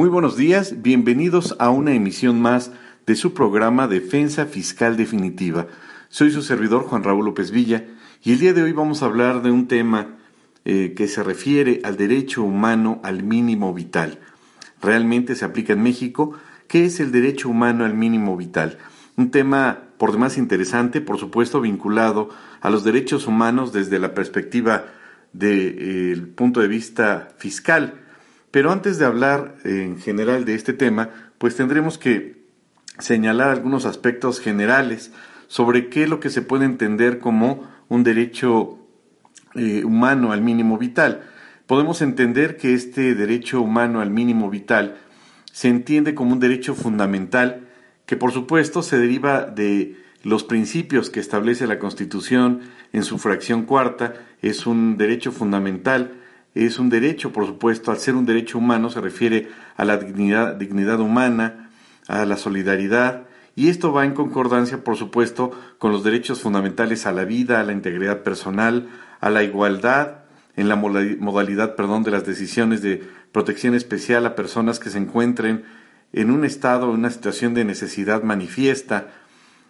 Muy buenos días, bienvenidos a una emisión más de su programa Defensa Fiscal Definitiva. Soy su servidor Juan Raúl López Villa y el día de hoy vamos a hablar de un tema eh, que se refiere al derecho humano al mínimo vital. ¿Realmente se aplica en México? ¿Qué es el derecho humano al mínimo vital? Un tema por demás interesante, por supuesto vinculado a los derechos humanos desde la perspectiva del punto de vista fiscal pero antes de hablar en general de este tema, pues tendremos que señalar algunos aspectos generales sobre qué es lo que se puede entender como un derecho eh, humano al mínimo vital. Podemos entender que este derecho humano al mínimo vital se entiende como un derecho fundamental que por supuesto se deriva de los principios que establece la Constitución en su fracción cuarta, es un derecho fundamental es un derecho, por supuesto, al ser un derecho humano se refiere a la dignidad, dignidad humana, a la solidaridad, y esto va en concordancia, por supuesto, con los derechos fundamentales a la vida, a la integridad personal, a la igualdad, en la modalidad perdón, de las decisiones de protección especial a personas que se encuentren en un estado, en una situación de necesidad manifiesta.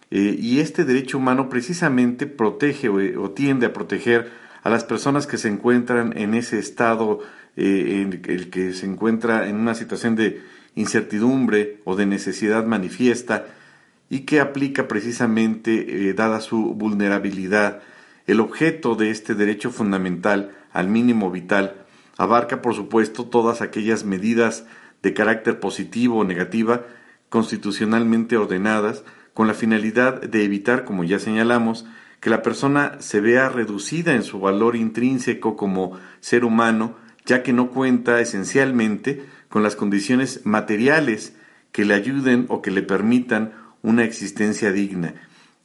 Eh, y este derecho humano precisamente protege o tiende a proteger a las personas que se encuentran en ese estado, eh, en el que se encuentra en una situación de incertidumbre o de necesidad manifiesta y que aplica precisamente, eh, dada su vulnerabilidad, el objeto de este derecho fundamental al mínimo vital abarca, por supuesto, todas aquellas medidas de carácter positivo o negativa constitucionalmente ordenadas con la finalidad de evitar, como ya señalamos, que la persona se vea reducida en su valor intrínseco como ser humano, ya que no cuenta esencialmente con las condiciones materiales que le ayuden o que le permitan una existencia digna.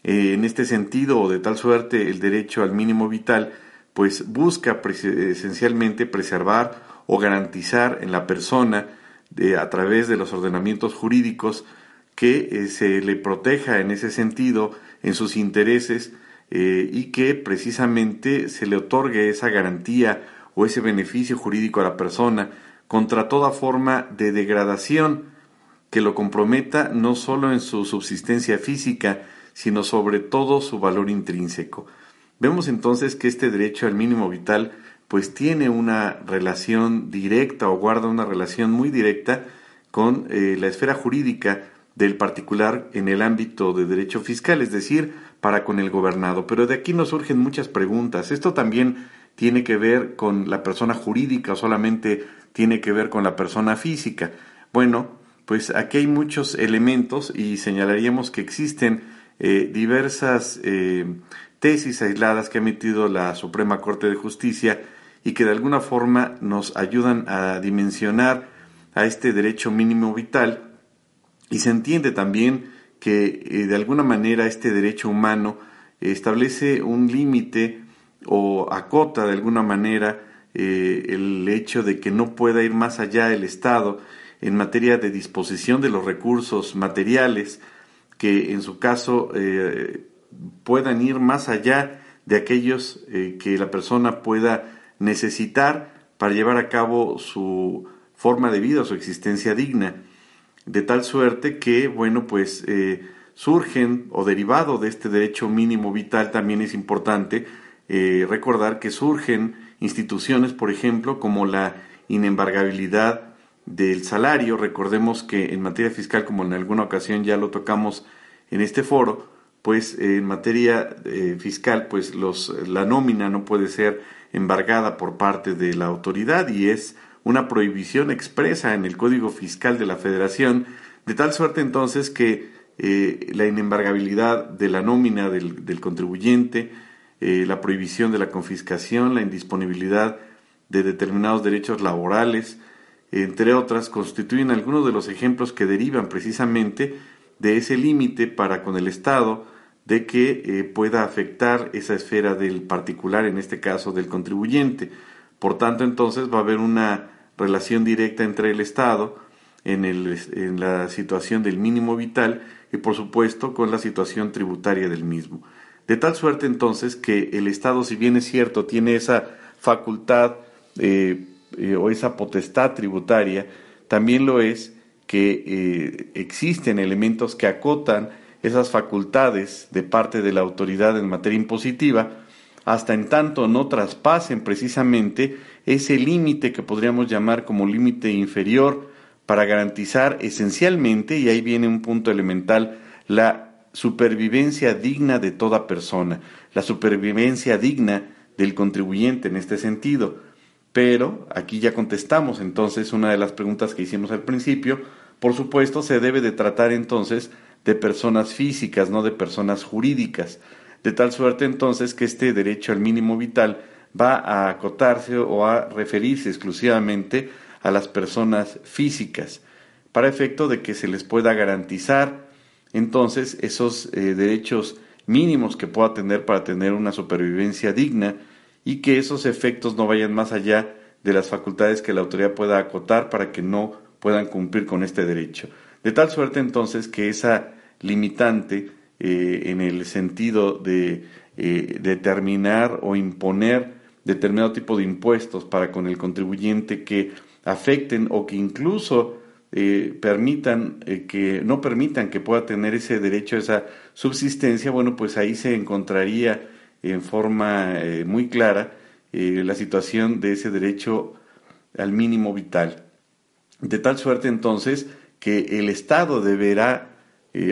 Eh, en este sentido, o de tal suerte, el derecho al mínimo vital, pues busca esencialmente preservar o garantizar en la persona, a través de los ordenamientos jurídicos, que eh, se le proteja en ese sentido, en sus intereses, eh, y que precisamente se le otorgue esa garantía o ese beneficio jurídico a la persona contra toda forma de degradación que lo comprometa no solo en su subsistencia física, sino sobre todo su valor intrínseco. Vemos entonces que este derecho al mínimo vital pues tiene una relación directa o guarda una relación muy directa con eh, la esfera jurídica del particular en el ámbito de derecho fiscal, es decir, para con el gobernado. Pero de aquí nos surgen muchas preguntas. ¿Esto también tiene que ver con la persona jurídica o solamente tiene que ver con la persona física? Bueno, pues aquí hay muchos elementos y señalaríamos que existen eh, diversas eh, tesis aisladas que ha emitido la Suprema Corte de Justicia y que de alguna forma nos ayudan a dimensionar a este derecho mínimo vital y se entiende también que eh, de alguna manera este derecho humano establece un límite o acota de alguna manera eh, el hecho de que no pueda ir más allá el Estado en materia de disposición de los recursos materiales que en su caso eh, puedan ir más allá de aquellos que la persona pueda necesitar para llevar a cabo su forma de vida, su existencia digna de tal suerte que, bueno, pues eh, surgen o derivado de este derecho mínimo vital también es importante eh, recordar que surgen instituciones, por ejemplo, como la inembargabilidad del salario. Recordemos que en materia fiscal, como en alguna ocasión ya lo tocamos en este foro, pues en materia eh, fiscal, pues los, la nómina no puede ser embargada por parte de la autoridad y es una prohibición expresa en el Código Fiscal de la Federación, de tal suerte entonces que eh, la inembargabilidad de la nómina del, contribuyente, eh, la prohibición de la confiscación, la indisponibilidad de determinados derechos laborales, entre otras, constituyen algunos de los ejemplos que derivan precisamente de ese límite para con el Estado de que eh, pueda afectar esa esfera del particular, en este caso del contribuyente. Por tanto, entonces va a haber una relación directa entre el Estado en, el, en la situación del mínimo vital y por supuesto con la situación tributaria del mismo. De tal suerte entonces que el Estado, si bien es cierto, tiene esa facultad eh, eh, o esa potestad tributaria también lo es que eh, existen elementos que acotan esas facultades de parte de la autoridad en materia impositiva, hasta en tanto no traspasen precisamente ese límite que podríamos llamar como límite inferior para garantizar esencialmente, y ahí viene un punto elemental, la supervivencia digna de toda persona, la supervivencia digna del contribuyente en este sentido. Pero aquí ya contestamos entonces una de las preguntas que hicimos al principio. Por supuesto, se debe de tratar entonces de personas físicas, no de personas jurídicas. De tal suerte entonces que este derecho al mínimo vital va a acotarse o a referirse exclusivamente a las personas físicas, para efecto de que se les pueda garantizar entonces esos eh, derechos mínimos que pueda tener para tener una supervivencia digna y que esos efectos no vayan más allá de las facultades que la autoridad pueda acotar para que no puedan cumplir con este derecho. De tal suerte entonces que esa limitante eh, en el sentido de eh, determinar o imponer determinado tipo de impuestos para con el contribuyente que afecten o que incluso eh, permitan que no permitan que pueda tener ese derecho a esa subsistencia, bueno, pues ahí se encontraría en forma muy clara la situación de ese derecho al mínimo vital. De tal suerte entonces que el Estado deberá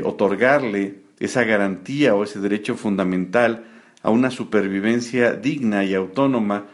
otorgarle esa garantía o ese derecho fundamental a una supervivencia digna y autónoma,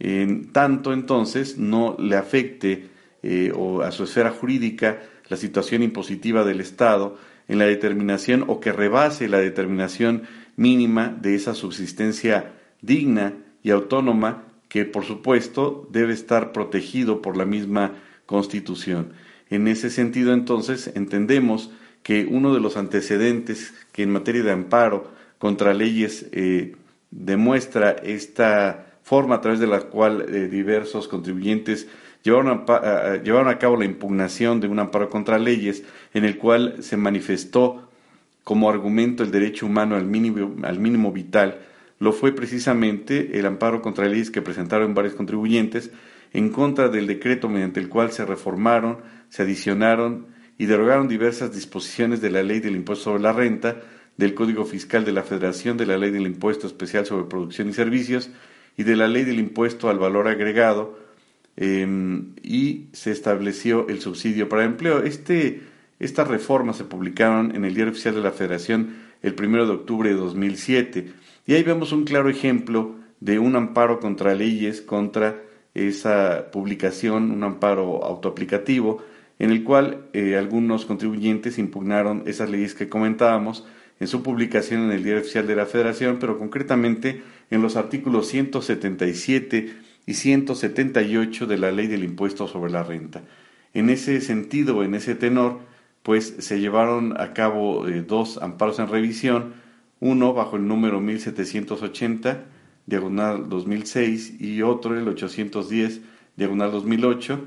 en tanto entonces no le afecte eh, o a su esfera jurídica la situación impositiva del Estado en la determinación o que rebase la determinación mínima de esa subsistencia digna y autónoma que por supuesto debe estar protegido por la misma Constitución. En ese sentido entonces entendemos que uno de los antecedentes que en materia de amparo contra leyes eh, demuestra esta forma a través de la cual eh, diversos contribuyentes llevaron a, llevaron a cabo la impugnación de un amparo contra leyes en el cual se manifestó como argumento el derecho humano al mínimo, al mínimo vital, lo fue precisamente el amparo contra leyes que presentaron varios contribuyentes en contra del decreto mediante el cual se reformaron, se adicionaron y derogaron diversas disposiciones de la Ley del Impuesto sobre la Renta, del Código Fiscal de la Federación, de la Ley del Impuesto Especial sobre Producción y Servicios y de la Ley del Impuesto al Valor Agregado em, y se estableció el subsidio para empleo. Este, estas reformas se publicaron en el Diario Oficial de la Federación el 1 de octubre de 2007 y ahí vemos un claro ejemplo de un amparo contra leyes, contra esa publicación, un amparo autoaplicativo, en el cual eh, algunos contribuyentes impugnaron esas leyes que comentábamos en su publicación en el Diario Oficial de la Federación, pero concretamente en los artículos 177 y 178 de la Ley del Impuesto sobre la Renta. En ese sentido, en ese tenor, pues se llevaron a cabo eh, dos amparos en revisión, uno bajo el número 1780, diagonal 2006, y otro el 810, diagonal 2008,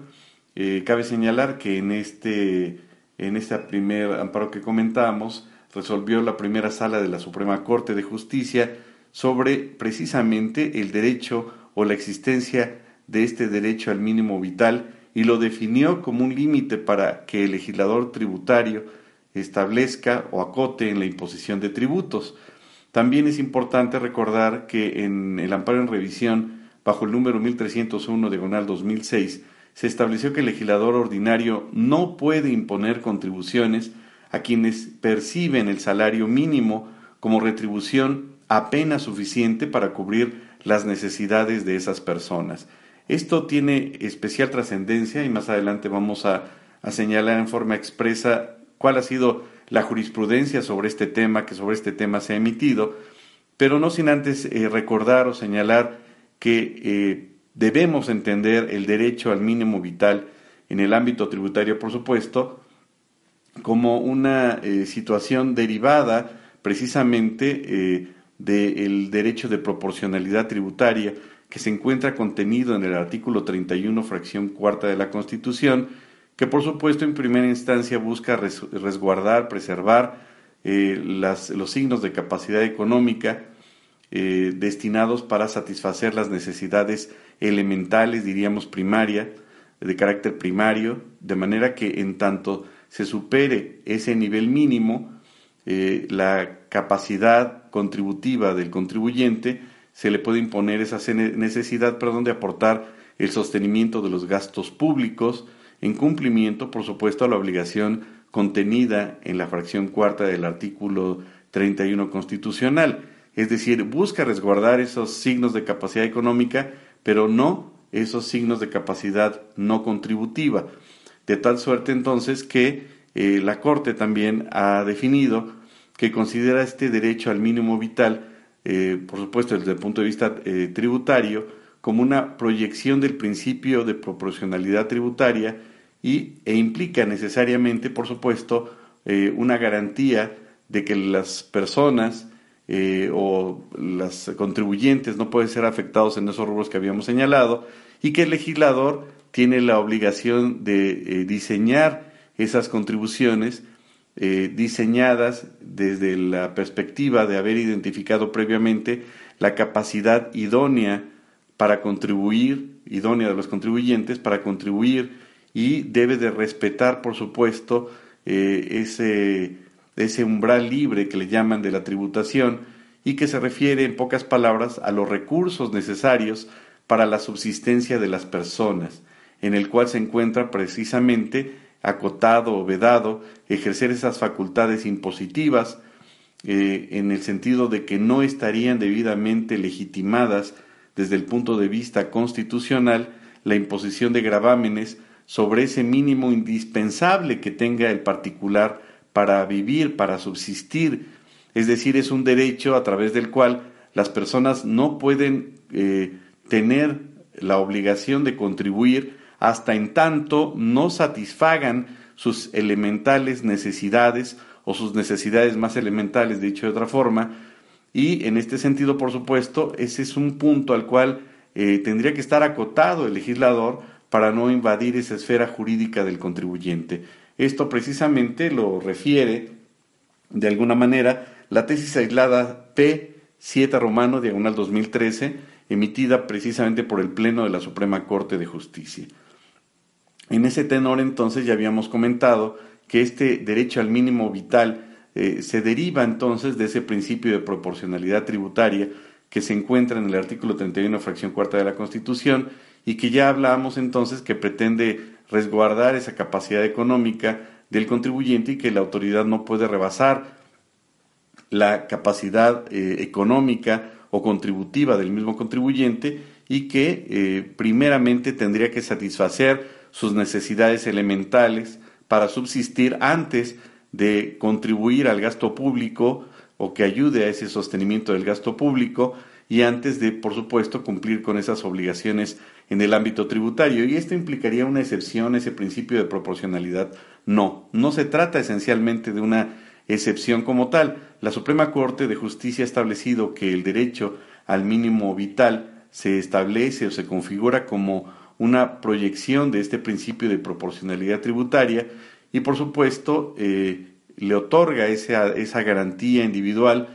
eh, cabe señalar que en este, en este primer amparo que comentamos, resolvió la primera sala de la Suprema Corte de Justicia sobre precisamente el derecho o la existencia de este derecho al mínimo vital y lo definió como un límite para que el legislador tributario establezca o acote en la imposición de tributos. También es importante recordar que en el amparo en revisión, bajo el número 1301 diagonal 2006, se estableció que el legislador ordinario no puede imponer contribuciones a quienes perciben el salario mínimo como retribución apenas suficiente para cubrir las necesidades de esas personas. Esto tiene especial trascendencia y más adelante vamos a, señalar en forma expresa cuál ha sido la jurisprudencia sobre este tema, que sobre este tema se ha emitido, pero no sin antes eh, recordar o señalar que eh, debemos entender el derecho al mínimo vital en el ámbito tributario, por supuesto, como una eh, situación derivada precisamente eh, del derecho de proporcionalidad tributaria que se encuentra contenido en el artículo 31, fracción cuarta de la Constitución, que por supuesto en primera instancia busca resguardar, preservar eh, los signos de capacidad económica destinados para satisfacer las necesidades elementales, diríamos primaria, de carácter primario, de manera que en tanto se supere ese nivel mínimo, eh, la capacidad contributiva del contribuyente se le puede imponer esa necesidad perdón, de aportar el sostenimiento de los gastos públicos en cumplimiento, por supuesto, a la obligación contenida en la fracción cuarta del artículo 31 constitucional. Es decir, busca resguardar esos signos de capacidad económica, pero no esos signos de capacidad no contributiva. De tal suerte entonces que eh, la Corte también ha definido que considera este derecho al mínimo vital, eh, por supuesto desde el punto de vista eh, tributario, como una proyección del principio de proporcionalidad tributaria y, e implica necesariamente, por supuesto, una garantía de que las personas o los contribuyentes no pueden ser afectados en esos rubros que habíamos señalado y que el legislador tiene la obligación de diseñar esas contribuciones eh, diseñadas desde la perspectiva de haber identificado previamente la capacidad idónea para contribuir, idónea de los contribuyentes para contribuir y debe de respetar, por supuesto, eh, ese, ese umbral libre que le llaman de la tributación y que se refiere, en pocas palabras, a los recursos necesarios para la subsistencia de las personas, en el cual se encuentra precisamente acotado o vedado ejercer esas facultades impositivas eh, en el sentido de que no estarían debidamente legitimadas desde el punto de vista constitucional la imposición de gravámenes sobre ese mínimo indispensable que tenga el particular para vivir, para subsistir. Es decir, es un derecho a través del cual las personas no pueden eh, tener la obligación de contribuir hasta en tanto no satisfagan sus elementales necesidades o sus necesidades más elementales, dicho de otra forma, y en este sentido, por supuesto, ese es un punto al cual eh, tendría que estar acotado el legislador para no invadir esa esfera jurídica del contribuyente. Esto precisamente lo refiere, de alguna manera, la tesis aislada P7 Romano, diagonal 2013, emitida precisamente por el Pleno de la Suprema Corte de Justicia. En ese tenor entonces ya habíamos comentado que este derecho al mínimo vital eh, se deriva entonces de ese principio de proporcionalidad tributaria que se encuentra en el artículo 31, fracción cuarta de la Constitución, y que ya hablábamos entonces que pretende resguardar esa capacidad económica del contribuyente y que la autoridad no puede rebasar la capacidad eh, económica o contributiva del mismo contribuyente y que eh, primeramente tendría que satisfacer sus necesidades elementales para subsistir antes de contribuir al gasto público o que ayude a ese sostenimiento del gasto público y antes de, por supuesto, cumplir con esas obligaciones en el ámbito tributario. Y esto implicaría una excepción, ese principio de proporcionalidad. No, no se trata esencialmente de una excepción como tal. La Suprema Corte de Justicia ha establecido que el derecho al mínimo vital se establece o se configura como una proyección de este principio de proporcionalidad tributaria y por supuesto eh, le otorga esa, esa garantía individual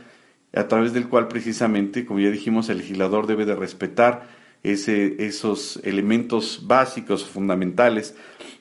a través del cual precisamente, como ya dijimos, el legislador debe de respetar ese, esos elementos básicos, fundamentales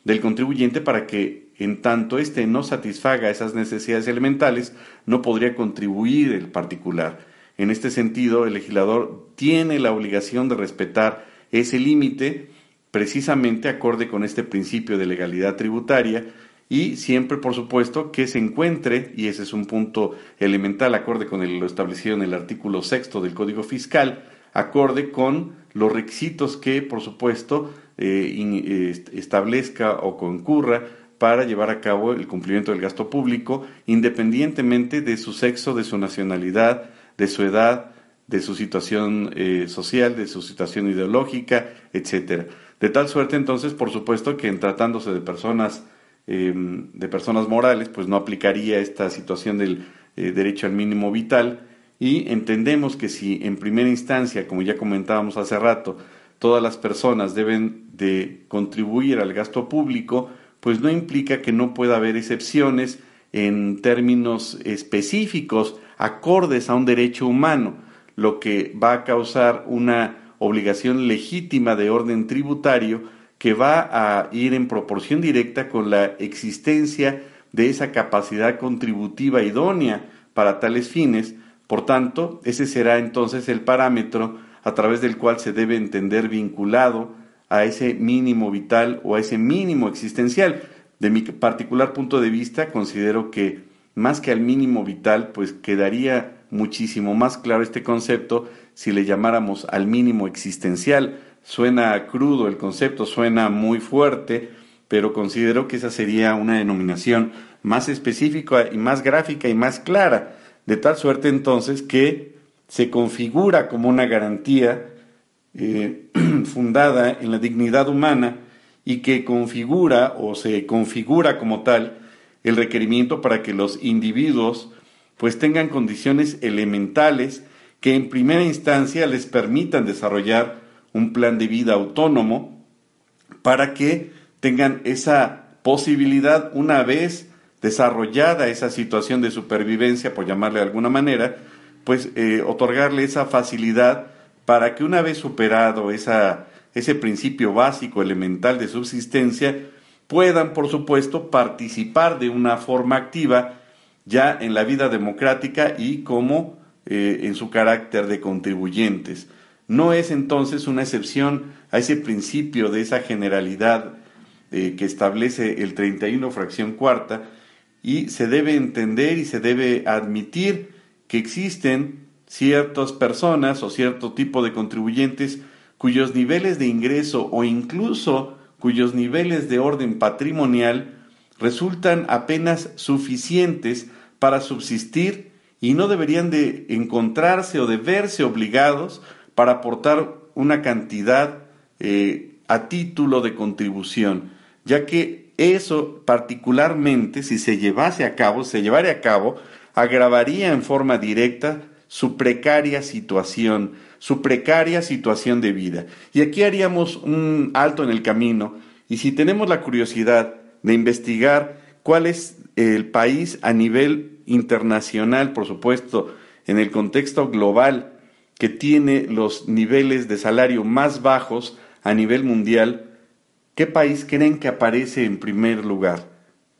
del contribuyente para que en tanto éste no satisfaga esas necesidades elementales, no podría contribuir el particular. En este sentido, el legislador tiene la obligación de respetar ese límite precisamente acorde con este principio de legalidad tributaria y siempre, por supuesto, que se encuentre, y ese es un punto elemental, acorde con lo establecido en el artículo sexto del Código Fiscal, acorde con los requisitos que, por supuesto, eh, establezca o concurra para llevar a cabo el cumplimiento del gasto público, independientemente de su sexo, de su nacionalidad, de su edad, de su situación eh, social, de su situación ideológica, etcétera. De tal suerte entonces, por supuesto, que en tratándose de personas, em, de personas morales, pues no aplicaría esta situación del eh, derecho al mínimo vital. Y entendemos que si en primera instancia, como ya comentábamos hace rato, todas las personas deben de contribuir al gasto público, pues no implica que no pueda haber excepciones en términos específicos acordes a un derecho humano, lo que va a causar una obligación legítima de orden tributario que va a ir en proporción directa con la existencia de esa capacidad contributiva idónea para tales fines. Por tanto, ese será entonces el parámetro a través del cual se debe entender vinculado a ese mínimo vital o a ese mínimo existencial. De mi particular punto de vista, considero que más que al mínimo vital, pues quedaría muchísimo más claro este concepto si le llamáramos al mínimo existencial. Suena crudo el concepto, suena muy fuerte, pero considero que esa sería una denominación más específica y más gráfica y más clara, de tal suerte entonces que se configura como una garantía eh, fundada en la dignidad humana y que configura o se configura como tal el requerimiento para que los individuos pues tengan condiciones elementales que en primera instancia les permitan desarrollar un plan de vida autónomo para que tengan esa posibilidad una vez desarrollada esa situación de supervivencia, por llamarle de alguna manera, pues eh, otorgarle esa facilidad para que una vez superado esa, ese principio básico, elemental de subsistencia, puedan, por supuesto, participar de una forma activa ya en la vida democrática y como eh, en su carácter de contribuyentes. No es entonces una excepción a ese principio de esa generalidad eh, que establece el 31 fracción cuarta y se debe entender y se debe admitir que existen ciertas personas o cierto tipo de contribuyentes cuyos niveles de ingreso o incluso cuyos niveles de orden patrimonial resultan apenas suficientes para subsistir y no deberían de encontrarse o de verse obligados para aportar una cantidad eh, a título de contribución, ya que eso particularmente, si se llevase a cabo, se llevara a cabo, agravaría en forma directa su precaria situación, su precaria situación de vida. Y aquí haríamos un alto en el camino y si tenemos la curiosidad de investigar cuál es el país a nivel internacional, por supuesto, en el contexto global, que tiene los niveles de salario más bajos a nivel mundial, ¿qué país creen que aparece en primer lugar?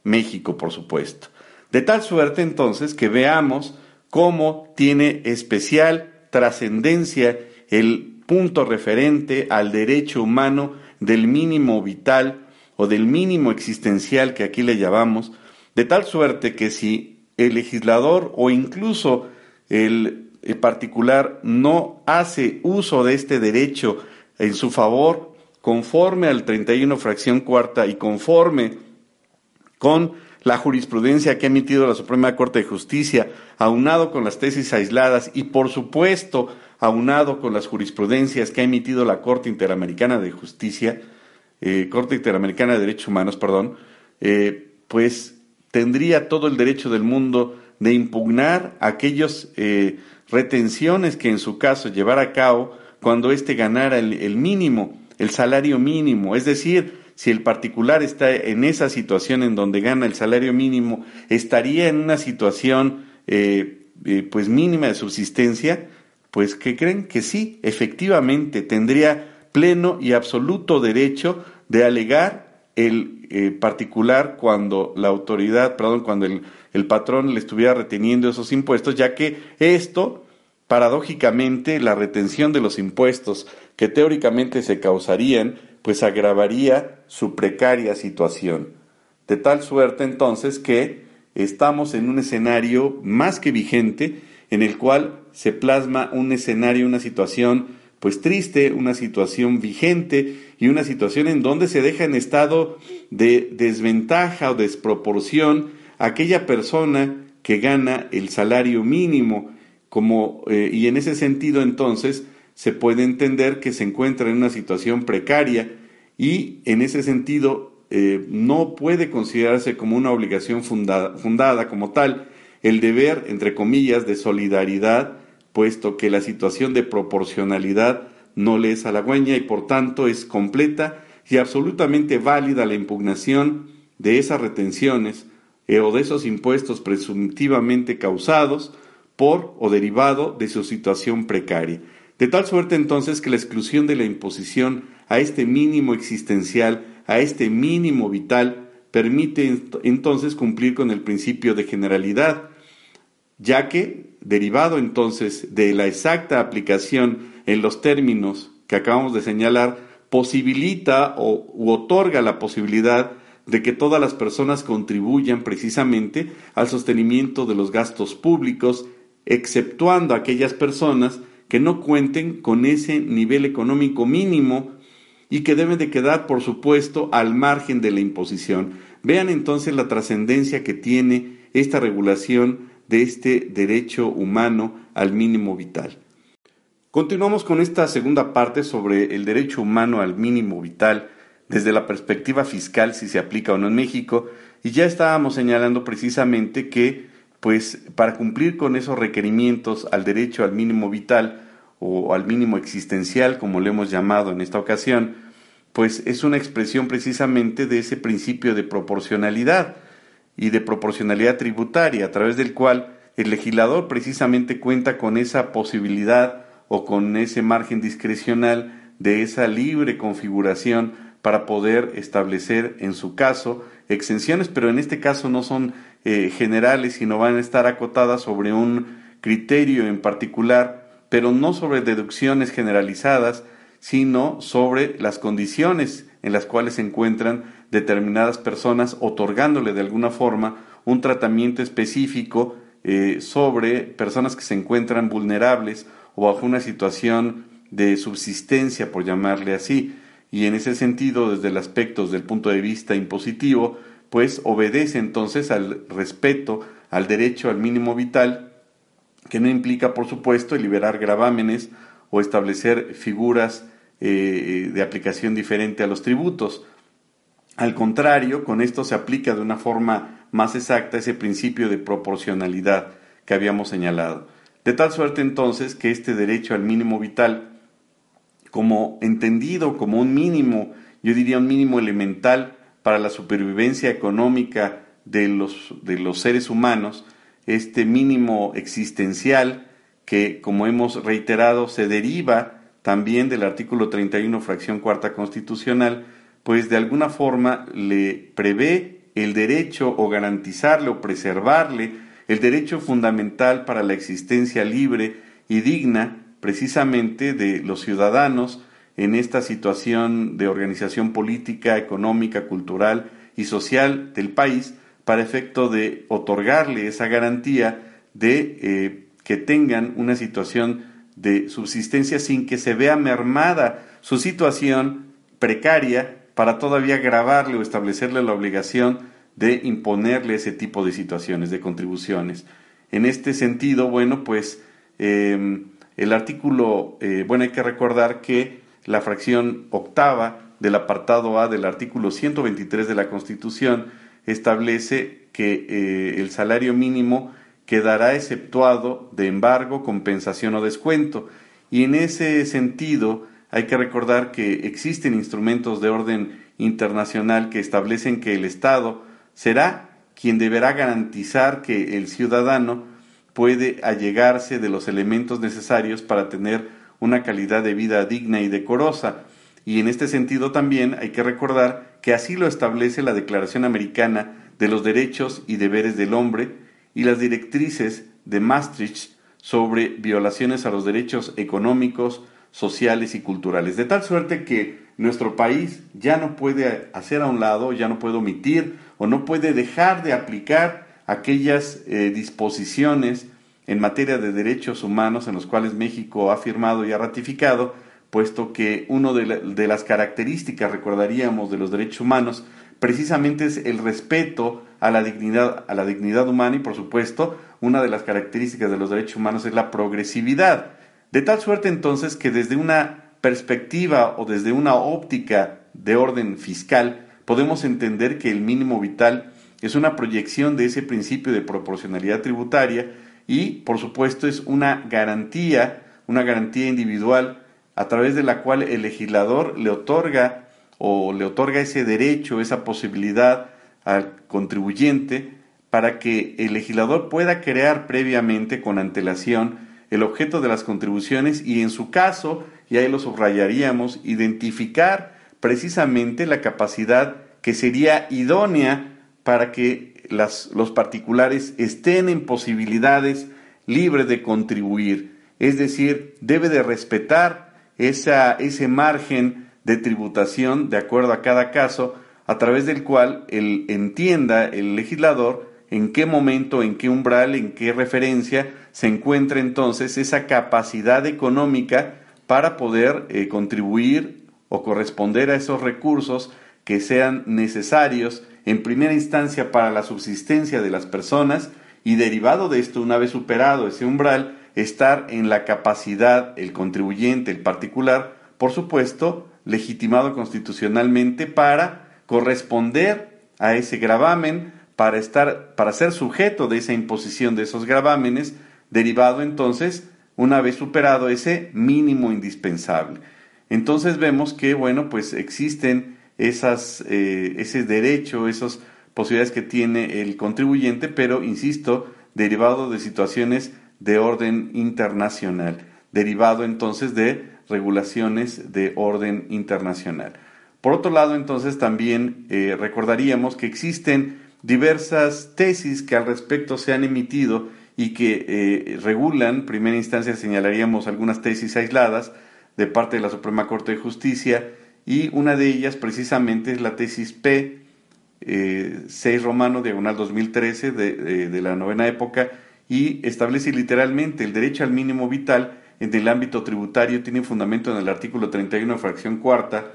México, por supuesto. De tal suerte entonces que veamos cómo tiene especial trascendencia el punto referente al derecho humano del mínimo vital del mínimo existencial que aquí le llamamos, de tal suerte que si el legislador o incluso el, particular no hace uso de este derecho en su favor, conforme al 31 fracción cuarta y conforme con la jurisprudencia que ha emitido la Suprema Corte de Justicia, aunado con las tesis aisladas y por supuesto aunado con las jurisprudencias que ha emitido la Corte Interamericana de Justicia, eh, Corte Interamericana de Derechos Humanos, perdón, eh, pues tendría todo el derecho del mundo de impugnar aquellas eh, retenciones que en su caso llevara a cabo cuando éste ganara el, mínimo, el salario mínimo. Es decir, si el particular está en esa situación en donde gana el salario mínimo, estaría en una situación pues mínima de subsistencia, pues que creen que sí, efectivamente tendría pleno y absoluto derecho de alegar el eh, particular cuando la autoridad, perdón, cuando el, el patrón le estuviera reteniendo esos impuestos, ya que esto, paradójicamente, la retención de los impuestos que teóricamente se causarían, pues agravaría su precaria situación. De tal suerte entonces que estamos en un escenario más que vigente en el cual se plasma un escenario, una situación pues triste, una situación vigente y una situación en donde se deja en estado de desventaja o desproporción aquella persona que gana el salario mínimo, como, eh, y en ese sentido entonces se puede entender que se encuentra en una situación precaria y en ese sentido eh, no puede considerarse como una obligación fundada, fundada como tal el deber, entre comillas, de solidaridad puesto que la situación de proporcionalidad no le es halagüeña y por tanto es completa y absolutamente válida la impugnación de esas retenciones eh, o de esos impuestos presuntivamente causados por o derivado de su situación precaria. De tal suerte entonces que la exclusión de la imposición a este mínimo existencial, a este mínimo vital, permite entonces cumplir con el principio de generalidad, ya que, derivado entonces de la exacta aplicación en los términos que acabamos de señalar, posibilita o otorga la posibilidad de que todas las personas contribuyan precisamente al sostenimiento de los gastos públicos, exceptuando aquellas personas que no cuenten con ese nivel económico mínimo y que deben de quedar, por supuesto, al margen de la imposición. Vean entonces la trascendencia que tiene esta regulación de este derecho humano al mínimo vital. Continuamos con esta segunda parte sobre el derecho humano al mínimo vital desde la perspectiva fiscal, si se aplica o no en México, y ya estábamos señalando precisamente que, pues, para cumplir con esos requerimientos al derecho al mínimo vital o al mínimo existencial, como le hemos llamado en esta ocasión, pues es una expresión precisamente de ese principio de proporcionalidad y de proporcionalidad tributaria, a través del cual el legislador precisamente cuenta con esa posibilidad o con ese margen discrecional de esa libre configuración para poder establecer en su caso exenciones, pero en este caso no son eh, generales, sino van a estar acotadas sobre un criterio en particular, pero no sobre deducciones generalizadas, sino sobre las condiciones en las cuales se encuentran determinadas personas, otorgándole de alguna forma un tratamiento específico eh, sobre personas que se encuentran vulnerables o bajo una situación de subsistencia, por llamarle así, y en ese sentido, desde el aspecto, desde el punto de vista impositivo, pues obedece entonces al respeto al derecho al mínimo vital, que no implica, por supuesto, liberar gravámenes o establecer figuras eh, de aplicación diferente a los tributos. Al contrario, con esto se aplica de una forma más exacta ese principio de proporcionalidad que habíamos señalado. De tal suerte entonces que este derecho al mínimo vital, como entendido como un mínimo, yo diría un mínimo elemental para la supervivencia económica de los, de los seres humanos, este mínimo existencial que, como hemos reiterado, se deriva también del artículo 31, fracción cuarta constitucional, pues de alguna forma le prevé el derecho o garantizarle o preservarle el derecho fundamental para la existencia libre y digna precisamente de los ciudadanos en esta situación de organización política, económica, cultural y social del país para efecto de otorgarle esa garantía de eh, que tengan una situación de subsistencia sin que se vea mermada su situación precaria para todavía grabarle o establecerle la obligación de imponerle ese tipo de situaciones, de contribuciones. En este sentido, bueno, pues em, el artículo, eh, bueno, hay que recordar que la fracción octava del apartado A del artículo 123 de la Constitución establece que eh, el salario mínimo quedará exceptuado de embargo, compensación o descuento. Y en ese sentido, hay que recordar que existen instrumentos de orden internacional que establecen que el Estado será quien deberá garantizar que el ciudadano puede allegarse de los elementos necesarios para tener una calidad de vida digna y decorosa. Y en este sentido también hay que recordar que así lo establece la Declaración Americana de los Derechos y Deberes del Hombre y las directrices de Maastricht sobre violaciones a los derechos económicos, sociales y culturales. De tal suerte que nuestro país ya no puede hacer a un lado, ya no puede omitir o no puede dejar de aplicar aquellas eh, disposiciones en materia de derechos humanos en los cuales México ha firmado y ha ratificado, puesto que una de, las características, recordaríamos, de los derechos humanos precisamente es el respeto a la dignidad, a la dignidad humana y por supuesto una de las características de los derechos humanos es la progresividad. De tal suerte entonces que desde una perspectiva o desde una óptica de orden fiscal, podemos entender que el mínimo vital es una proyección de ese principio de proporcionalidad tributaria y, por supuesto, es una garantía, una garantía individual a través de la cual el legislador le otorga o le otorga ese derecho, esa posibilidad al contribuyente para que el legislador pueda crear previamente con antelación el objeto de las contribuciones y en su caso, y ahí lo subrayaríamos, identificar precisamente la capacidad que sería idónea para que los particulares estén en posibilidades libres de contribuir. Es decir, debe de respetar esa, ese margen de tributación de acuerdo a cada caso, a través del cual el, entienda el legislador en qué momento, en qué umbral, en qué referencia se encuentra entonces esa capacidad económica para poder eh, contribuir o corresponder a esos recursos que sean necesarios en primera instancia para la subsistencia de las personas y derivado de esto, una vez superado ese umbral, estar en la capacidad, el contribuyente, el particular, por supuesto, legitimado constitucionalmente para corresponder a ese gravamen, para estar, para ser sujeto de esa imposición de esos gravámenes, derivado entonces, una vez superado ese mínimo indispensable. Entonces vemos que, bueno, pues existen esas, eh, ese derecho, esas posibilidades que tiene el contribuyente, pero, insisto, derivado de situaciones de orden internacional, derivado entonces de regulaciones de orden internacional. Por otro lado, entonces también eh, recordaríamos que existen diversas tesis que al respecto se han emitido y que eh, regulan, en primera instancia señalaríamos algunas tesis aisladas de parte de la Suprema Corte de Justicia y una de ellas precisamente es la tesis P 6 eh, romano diagonal 2013 de, de la novena época y establece literalmente el derecho al mínimo vital en el ámbito tributario tiene fundamento en el artículo 31, fracción cuarta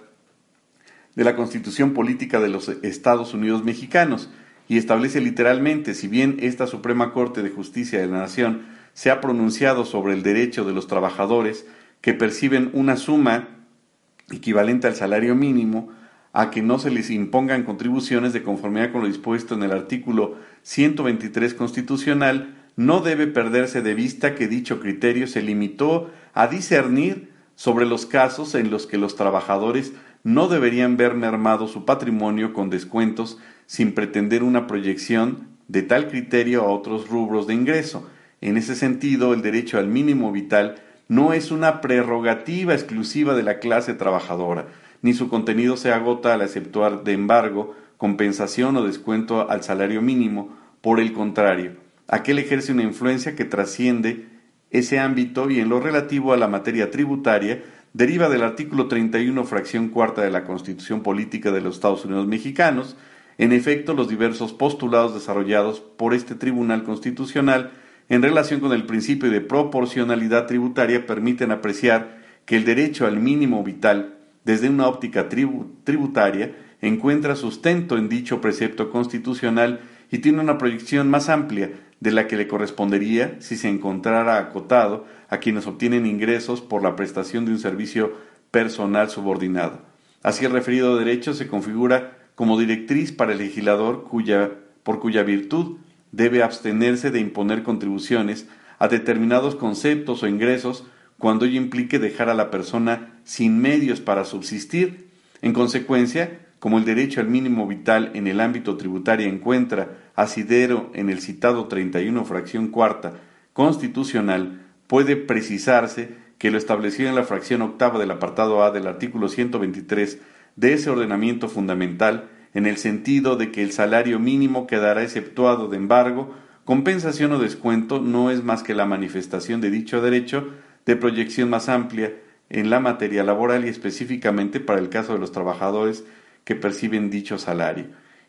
de la Constitución Política de los Estados Unidos Mexicanos y establece literalmente, si bien esta Suprema Corte de Justicia de la Nación se ha pronunciado sobre el derecho de los trabajadores que perciben una suma equivalente al salario mínimo a que no se les impongan contribuciones de conformidad con lo dispuesto en el artículo 123 constitucional no debe perderse de vista que dicho criterio se limitó a discernir sobre los casos en los que los trabajadores no deberían ver mermado su patrimonio con descuentos sin pretender una proyección de tal criterio a otros rubros de ingreso. En ese sentido, el derecho al mínimo vital no es una prerrogativa exclusiva de la clase trabajadora, ni su contenido se agota al exceptuar de embargo, compensación o descuento al salario mínimo. Por el contrario, aquel ejerce una influencia que trasciende ese ámbito y en lo relativo a la materia tributaria deriva del artículo 31, fracción cuarta de la Constitución Política de los Estados Unidos Mexicanos. En efecto, los diversos postulados desarrollados por este Tribunal Constitucional en relación con el principio de proporcionalidad tributaria permiten apreciar que el derecho al mínimo vital, desde una óptica tributaria, encuentra sustento en dicho precepto constitucional y tiene una proyección más amplia de la que le correspondería si se encontrara acotado a quienes obtienen ingresos por la prestación de un servicio personal subordinado. Así el referido derecho se configura como directriz para el legislador cuya, por cuya virtud debe abstenerse de imponer contribuciones a determinados conceptos o ingresos cuando ello implique dejar a la persona sin medios para subsistir. En consecuencia, como el derecho al mínimo vital en el ámbito tributario encuentra asidero en el citado 31 fracción cuarta constitucional, puede precisarse que lo establecido en la fracción octava del apartado A del artículo 123 de ese ordenamiento fundamental, en el sentido de que el salario mínimo quedará exceptuado de embargo, compensación o descuento no es más que la manifestación de dicho derecho de proyección más amplia en la materia laboral y específicamente para el caso de los trabajadores que perciben dicho salario.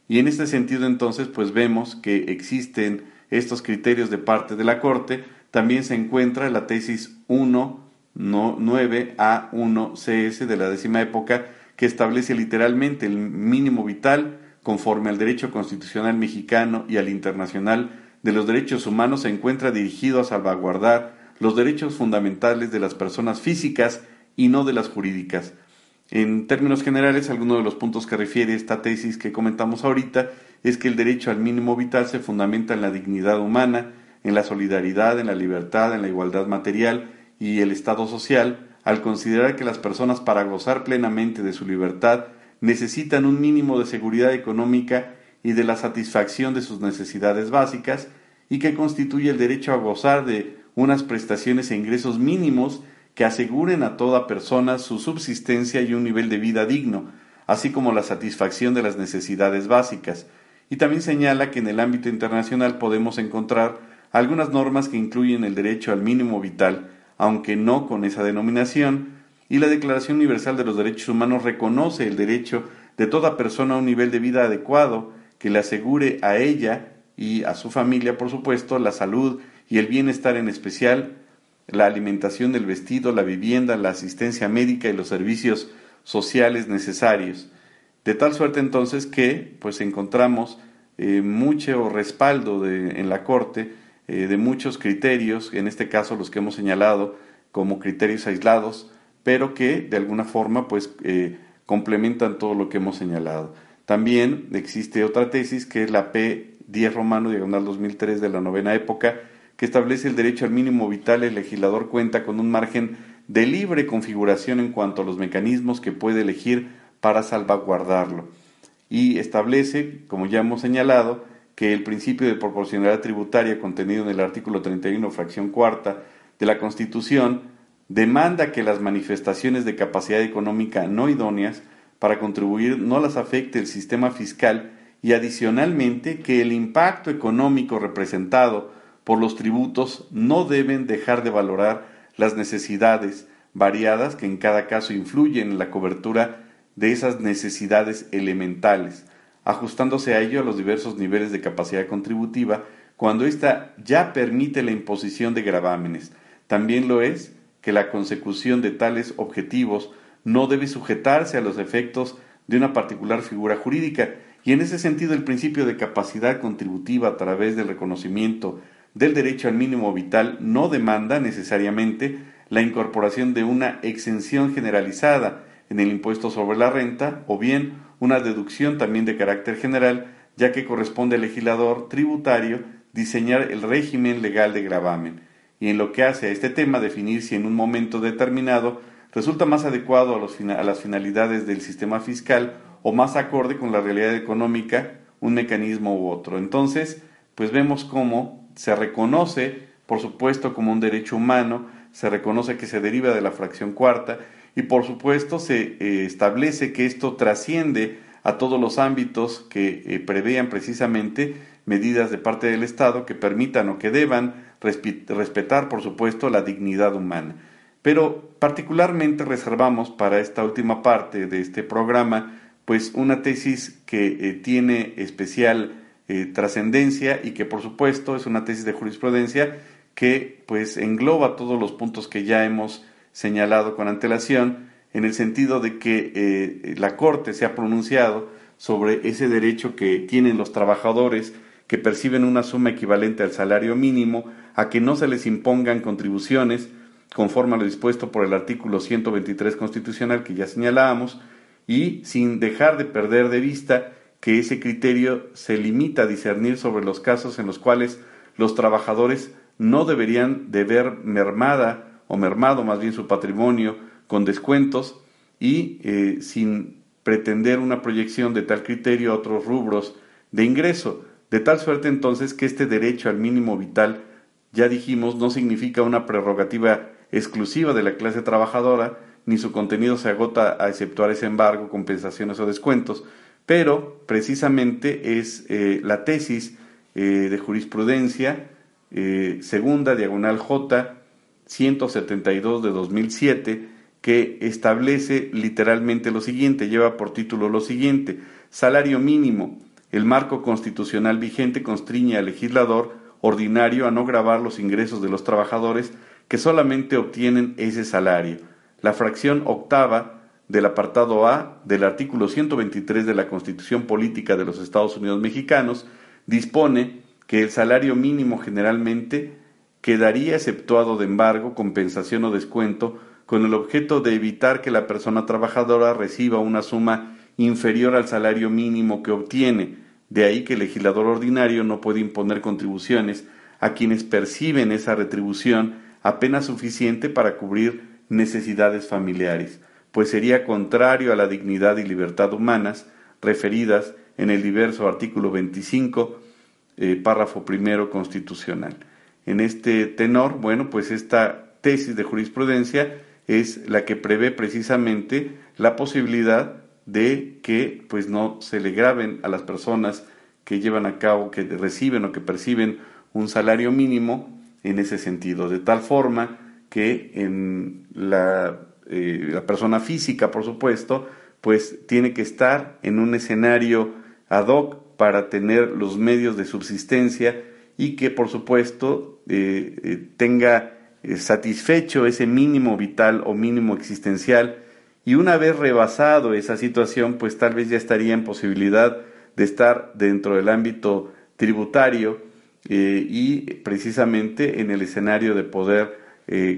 Y en este sentido entonces pues vemos que existen estos criterios de parte de la Corte. También se encuentra la tesis 1 9A1CS de la décima época que establece literalmente el mínimo vital conforme al derecho constitucional mexicano y al internacional de los derechos humanos se encuentra dirigido a salvaguardar los derechos fundamentales de las personas físicas y no de las jurídicas. En términos generales, algunos de los puntos que refiere esta tesis que comentamos ahorita es que el derecho al mínimo vital se fundamenta en la dignidad humana, en la solidaridad, en la libertad, en la igualdad material y el estado social, al considerar que las personas para gozar plenamente de su libertad necesitan un mínimo de seguridad económica y de la satisfacción de sus necesidades básicas, y que constituye el derecho a gozar de unas prestaciones e ingresos mínimos que aseguren a toda persona su subsistencia y un nivel de vida digno, así como la satisfacción de las necesidades básicas. Y también señala que en el ámbito internacional podemos encontrar algunas normas que incluyen el derecho al mínimo vital, aunque no con esa denominación, y la Declaración Universal de los Derechos Humanos reconoce el derecho de toda persona a un nivel de vida adecuado que le asegure a ella y a su familia, por supuesto, la salud y el bienestar en especial, la alimentación, el vestido, la vivienda, la asistencia médica y los servicios sociales necesarios. De tal suerte entonces que pues encontramos eh, mucho respaldo en la Corte eh, de muchos criterios, en este caso los que hemos señalado como criterios aislados, pero que de alguna forma pues eh, complementan todo lo que hemos señalado. También existe otra tesis que es la P10 romano diagonal 2003 de la novena época, que establece el derecho al mínimo vital. El legislador cuenta con un margen de libre configuración en cuanto a los mecanismos que puede elegir para salvaguardarlo. Y establece, como ya hemos señalado, que el principio de proporcionalidad tributaria contenido en el artículo 31, fracción cuarta de la Constitución, demanda que las manifestaciones de capacidad económica no idóneas para contribuir no las afecte el sistema fiscal y adicionalmente que el impacto económico representado por los tributos no deben dejar de valorar las necesidades variadas que en cada caso influyen en la cobertura de esas necesidades elementales ajustándose a ello a los diversos niveles de capacidad contributiva cuando ésta ya permite la imposición de gravámenes. También lo es que la consecución de tales objetivos no debe sujetarse a los efectos de una particular figura jurídica, y en ese sentido el principio de capacidad contributiva a través del reconocimiento del derecho al mínimo vital no demanda necesariamente la incorporación de una exención generalizada en el impuesto sobre la renta o bien una deducción también de carácter general, ya que corresponde al legislador tributario diseñar el régimen legal de gravamen, y en lo que hace a este tema definir si en un momento determinado resulta más adecuado a, a las finalidades del sistema fiscal o más acorde con la realidad económica un mecanismo u otro. Entonces, pues vemos cómo se reconoce, por supuesto, como un derecho humano, se reconoce que se deriva de la fracción cuarta, y por supuesto se eh, establece que esto trasciende a todos los ámbitos que eh, prevean precisamente medidas de parte del Estado que permitan o que deban respetar, por supuesto, la dignidad humana. Pero particularmente reservamos para esta última parte de este programa, pues una tesis que eh, tiene especial trascendencia y que por supuesto es una tesis de jurisprudencia que pues engloba todos los puntos que ya hemos señalado con antelación, en el sentido de que eh, la Corte se ha pronunciado sobre ese derecho que tienen los trabajadores que perciben una suma equivalente al salario mínimo a que no se les impongan contribuciones conforme a lo dispuesto por el artículo 123 constitucional que ya señalábamos y sin dejar de perder de vista que ese criterio se limita a discernir sobre los casos en los cuales los trabajadores no deberían de ver mermada o mermado más bien su patrimonio con descuentos y eh, sin pretender una proyección de tal criterio a otros rubros de ingreso, de tal suerte entonces que este derecho al mínimo vital, ya dijimos, no significa una prerrogativa exclusiva de la clase trabajadora, ni su contenido se agota a exceptuar ese embargo, compensaciones o descuentos, pero precisamente es eh, la tesis eh, de jurisprudencia segunda diagonal J 172 de 2007 que establece literalmente lo siguiente, lleva por título lo siguiente, salario mínimo. El marco constitucional vigente constriñe al legislador ordinario a no grabar los ingresos de los trabajadores que solamente obtienen ese salario. La fracción octava del apartado A del artículo 123 de la Constitución Política de los Estados Unidos Mexicanos dispone que el salario mínimo generalmente quedaría exceptuado de embargo, compensación o descuento con el objeto de evitar que la persona trabajadora reciba una suma inferior al salario mínimo que obtiene. De ahí que el legislador ordinario no puede imponer contribuciones a quienes perciben esa retribución apenas suficiente para cubrir necesidades familiares, pues sería contrario a la dignidad y libertad humanas referidas en el diverso artículo 25, eh, párrafo primero constitucional. en este tenor, bueno, pues esta tesis de jurisprudencia es la que prevé precisamente la posibilidad de que pues no se le graben a las personas que llevan a cabo, que reciben o que perciben un salario mínimo en ese sentido, de tal forma que en la, eh, la persona física, por supuesto, pues tiene que estar en un escenario ad hoc para tener los medios de subsistencia y que por supuesto eh, eh, tenga satisfecho ese mínimo vital o mínimo existencial. Y una vez rebasado esa situación pues tal vez ya estaría en posibilidad de estar dentro del ámbito tributario y precisamente en el escenario de poder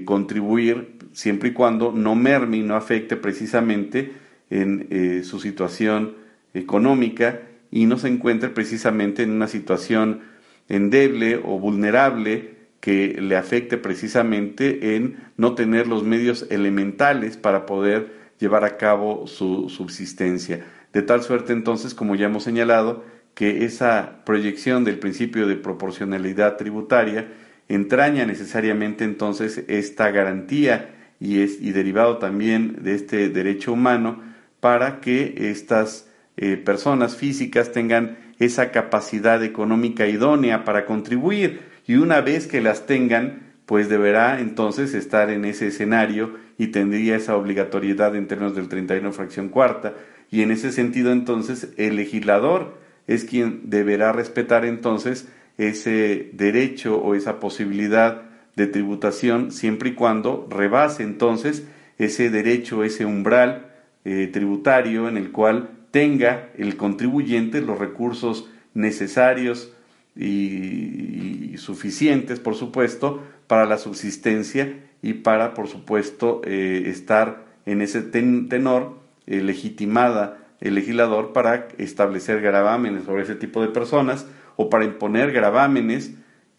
contribuir siempre y cuando no merme y no afecte precisamente en eh, su situación económica y no se encuentre precisamente en una situación endeble o vulnerable que le afecte precisamente en no tener los medios elementales para poder llevar a cabo su subsistencia. De tal suerte entonces, como ya hemos señalado, que esa proyección del principio de proporcionalidad tributaria entraña necesariamente entonces esta garantía y, es, y derivado también de este derecho humano para que estas eh, personas físicas tengan esa capacidad económica idónea para contribuir. Y una vez que las tengan, pues deberá entonces estar en ese escenario y tendría esa obligatoriedad en términos del 31 fracción cuarta. Y en ese sentido entonces el legislador es quien deberá respetar entonces ese derecho o esa posibilidad de tributación siempre y cuando rebase entonces ese derecho, ese umbral eh, tributario en el cual tenga el contribuyente los recursos necesarios y, suficientes, por supuesto, para la subsistencia y para, por supuesto, eh, estar en ese tenor eh, legitimada el legislador para establecer gravámenes sobre ese tipo de personas o para imponer gravámenes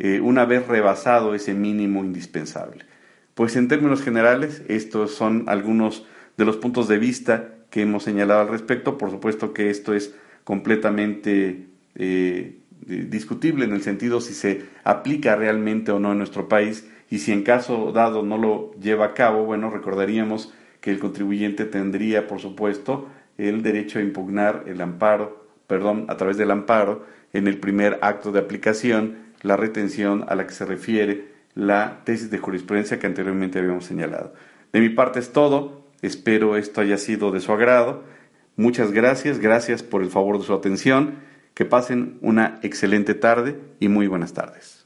eh, una vez rebasado ese mínimo indispensable. Pues en términos generales, estos son algunos de los puntos de vista que hemos señalado al respecto. Por supuesto que esto es completamente eh, discutible en el sentido si se aplica realmente o no en nuestro país y si en caso dado no lo lleva a cabo, bueno, recordaríamos que el contribuyente tendría, por supuesto, el derecho a impugnar el amparo, perdón, a través del amparo, en el primer acto de aplicación, la retención a la que se refiere la tesis de jurisprudencia que anteriormente habíamos señalado. De mi parte es todo, espero esto haya sido de su agrado. Muchas gracias, gracias por el favor de su atención, que pasen una excelente tarde y muy buenas tardes.